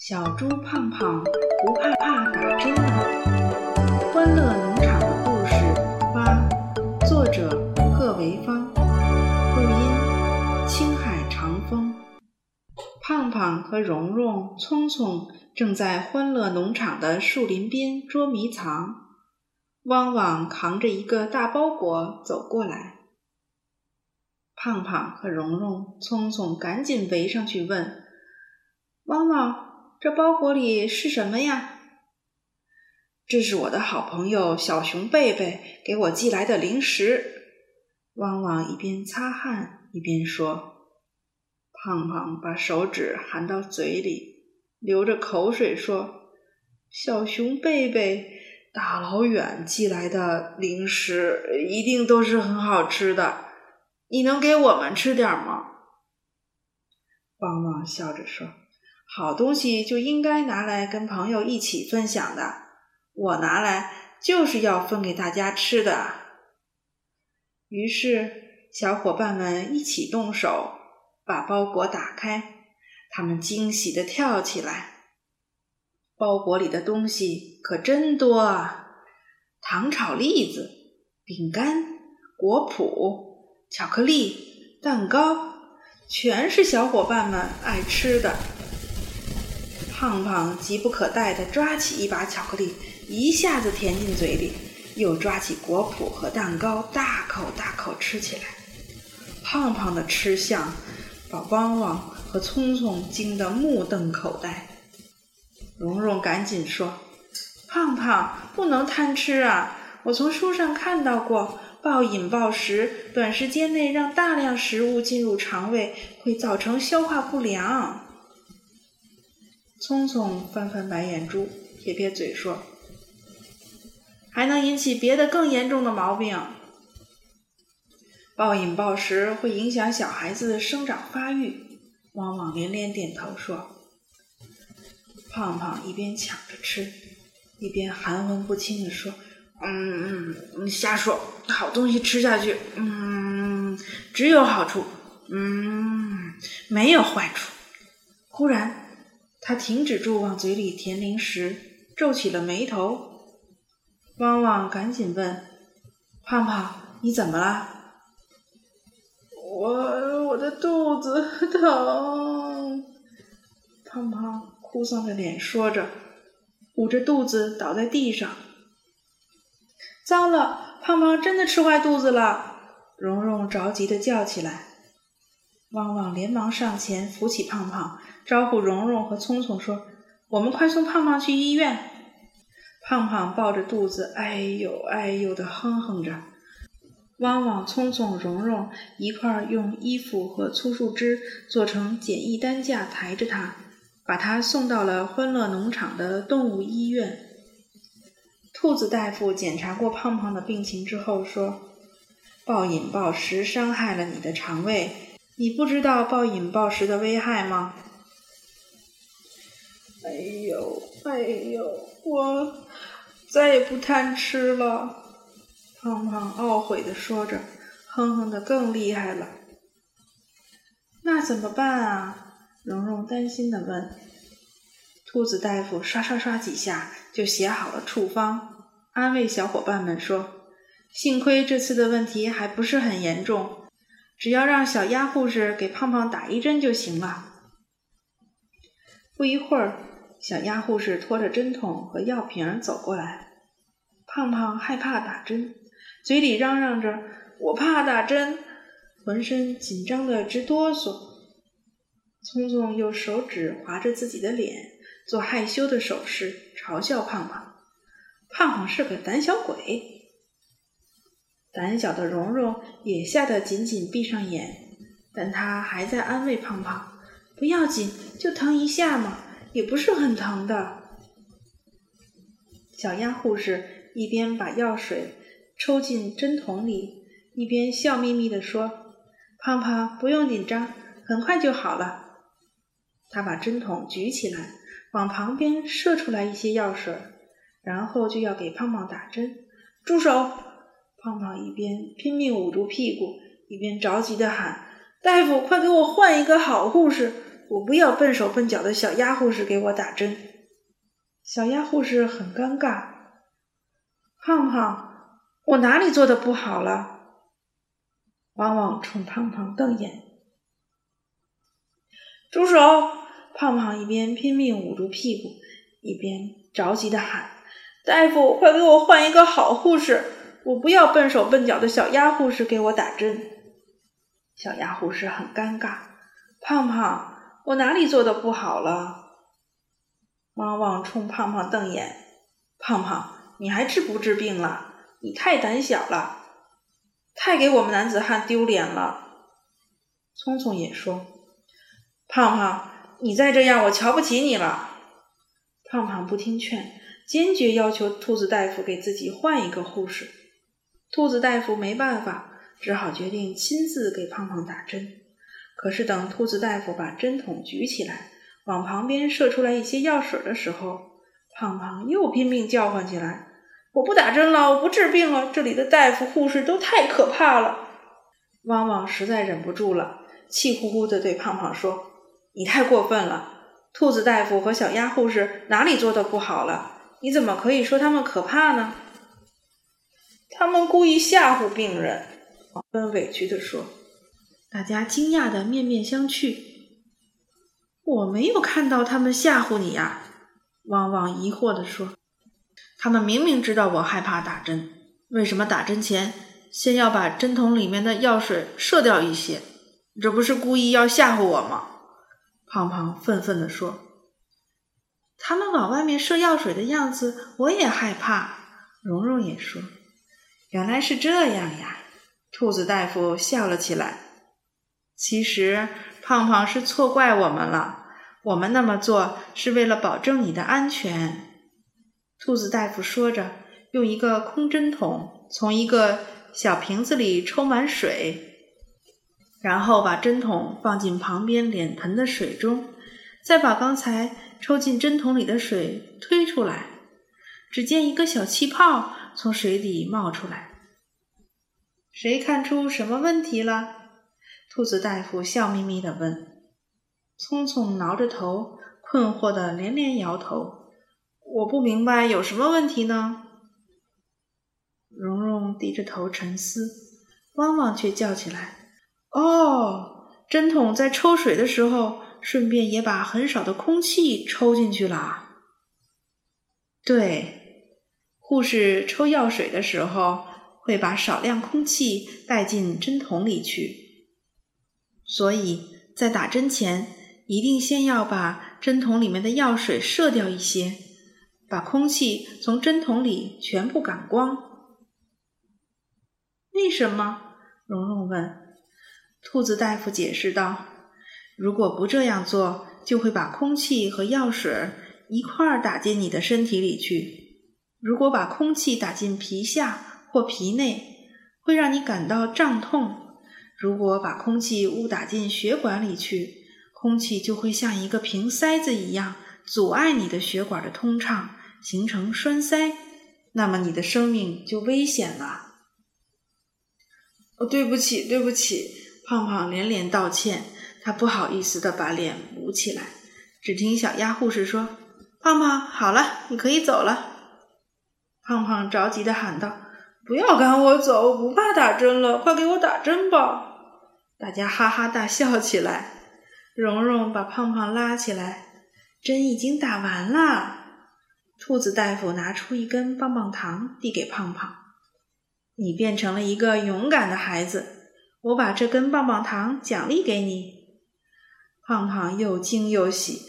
小猪胖胖不怕怕打针了。欢乐农场的故事八，作者贺维芳，录音青海长风。胖胖和蓉蓉、聪聪正在欢乐农场的树林边捉迷藏。汪汪扛着一个大包裹走过来，胖胖和蓉蓉、聪聪赶紧围上去问：“汪汪。”这包裹里是什么呀？这是我的好朋友小熊贝贝给我寄来的零食。汪汪一边擦汗一边说。胖胖把手指含到嘴里，流着口水说：“小熊贝贝大老远寄来的零食，一定都是很好吃的。你能给我们吃点吗？”汪汪笑着说。好东西就应该拿来跟朋友一起分享的，我拿来就是要分给大家吃的。于是，小伙伴们一起动手把包裹打开，他们惊喜地跳起来。包裹里的东西可真多啊！糖炒栗子、饼干、果脯、巧克力、蛋糕，全是小伙伴们爱吃的。胖胖急不可待地抓起一把巧克力，一下子填进嘴里，又抓起果脯和蛋糕，大口大口吃起来。胖胖的吃相把汪汪和聪聪惊得目瞪口呆。蓉蓉赶紧说：“胖胖不能贪吃啊！我从书上看到过，暴饮暴食，短时间内让大量食物进入肠胃，会造成消化不良。”聪聪翻翻白眼珠，撇撇嘴说：“还能引起别的更严重的毛病。暴饮暴食会影响小孩子的生长发育。”汪汪连连点头说：“胖胖一边抢着吃，一边含混不清地说：‘嗯嗯，瞎说，好东西吃下去，嗯，只有好处，嗯，没有坏处。’忽然。”他停止住往嘴里填零食，皱起了眉头。汪汪赶紧问：“胖胖，你怎么了？”“我我的肚子疼。”胖胖哭丧着脸说着，捂着肚子倒在地上。糟了，胖胖真的吃坏肚子了！蓉蓉着急的叫起来。汪汪连忙上前扶起胖胖。招呼蓉蓉和聪聪说：“我们快送胖胖去医院。”胖胖抱着肚子，哎呦哎呦的哼哼着。汪汪、聪聪、蓉蓉一块儿用衣服和粗树枝做成简易担架抬着他，把他送到了欢乐农场的动物医院。兔子大夫检查过胖胖的病情之后说：“暴饮暴食伤害了你的肠胃，你不知道暴饮暴食的危害吗？”哎呦，哎呦，我再也不贪吃了。胖胖懊悔的说着，哼哼的更厉害了。那怎么办啊？蓉蓉担心的问。兔子大夫刷刷刷几下就写好了处方，安慰小伙伴们说：“幸亏这次的问题还不是很严重，只要让小鸭护士给胖胖打一针就行了。”不一会儿。小鸭护士拖着针筒和药瓶走过来，胖胖害怕打针，嘴里嚷嚷着“我怕打针”，浑身紧张的直哆嗦。聪聪用手指划着自己的脸，做害羞的手势，嘲笑胖胖：“胖胖是个胆小鬼。”胆小的蓉蓉也吓得紧紧闭上眼，但她还在安慰胖胖：“不要紧，就疼一下嘛。”也不是很疼的。小鸭护士一边把药水抽进针筒里，一边笑眯眯地说：“胖胖，不用紧张，很快就好了。”他把针筒举起来，往旁边射出来一些药水，然后就要给胖胖打针。住手！胖胖一边拼命捂住屁股，一边着急地喊：“大夫，快给我换一个好护士！我不要笨手笨脚的小鸭护士给我打针。小鸭护士很尴尬。胖胖，我哪里做的不好了？往往冲胖胖瞪眼。住手！胖胖一边拼命捂住屁股，一边着急的喊：“大夫，快给我换一个好护士！我不要笨手笨脚的小鸭护士给我打针。”小鸭护士很尴尬。胖胖，我哪里做的不好了？汪汪冲胖胖瞪眼。胖胖，你还治不治病了？你太胆小了，太给我们男子汉丢脸了。聪聪也说：“胖胖，你再这样，我瞧不起你了。”胖胖不听劝，坚决要求兔子大夫给自己换一个护士。兔子大夫没办法，只好决定亲自给胖胖打针。可是等兔子大夫把针筒举起来，往旁边射出来一些药水的时候，胖胖又拼命叫唤起来：“我不打针了，我不治病了！这里的大夫护士都太可怕了！”汪汪实在忍不住了，气呼呼的对胖胖说：“你太过分了！兔子大夫和小鸭护士哪里做的不好了？你怎么可以说他们可怕呢？”他们故意吓唬病人。黄芬委屈的说。大家惊讶的面面相觑。我没有看到他们吓唬你呀，汪汪疑惑地说：“他们明明知道我害怕打针，为什么打针前先要把针筒里面的药水射掉一些？这不是故意要吓唬我吗？”胖胖愤愤地说：“他们往外面射药水的样子，我也害怕。”蓉蓉也说：“原来是这样呀。”兔子大夫笑了起来。其实胖胖是错怪我们了。我们那么做是为了保证你的安全。”兔子大夫说着，用一个空针筒从一个小瓶子里抽满水，然后把针筒放进旁边脸盆的水中，再把刚才抽进针筒里的水推出来。只见一个小气泡从水底冒出来。谁看出什么问题了？兔子大夫笑眯眯地问。聪聪挠着头，困惑的连连摇头。我不明白有什么问题呢？蓉蓉低着头沉思，汪汪却叫起来：“哦，针筒在抽水的时候，顺便也把很少的空气抽进去了。对，护士抽药水的时候，会把少量空气带进针筒里去，所以在打针前。”一定先要把针筒里面的药水射掉一些，把空气从针筒里全部赶光。为什么？蓉蓉问。兔子大夫解释道：“如果不这样做，就会把空气和药水一块儿打进你的身体里去。如果把空气打进皮下或皮内，会让你感到胀痛；如果把空气误打进血管里去，空气就会像一个瓶塞子一样阻碍你的血管的通畅，形成栓塞，那么你的生命就危险了。哦，对不起，对不起，胖胖连连道歉，他不好意思的把脸捂起来。只听小鸭护士说：“胖胖，好了，你可以走了。”胖胖着急的喊道：“不要赶我走，不怕打针了，快给我打针吧！”大家哈哈大笑起来。蓉蓉把胖胖拉起来，针已经打完了。兔子大夫拿出一根棒棒糖递给胖胖：“你变成了一个勇敢的孩子，我把这根棒棒糖奖励给你。”胖胖又惊又喜：“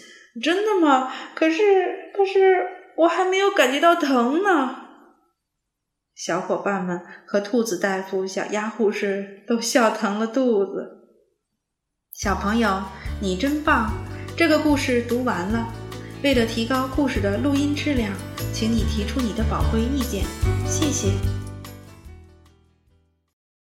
真的吗？可是，可是我还没有感觉到疼呢。”小伙伴们和兔子大夫、小鸭护士都笑疼了肚子。小朋友。你真棒！这个故事读完了。为了提高故事的录音质量，请你提出你的宝贵意见，谢谢。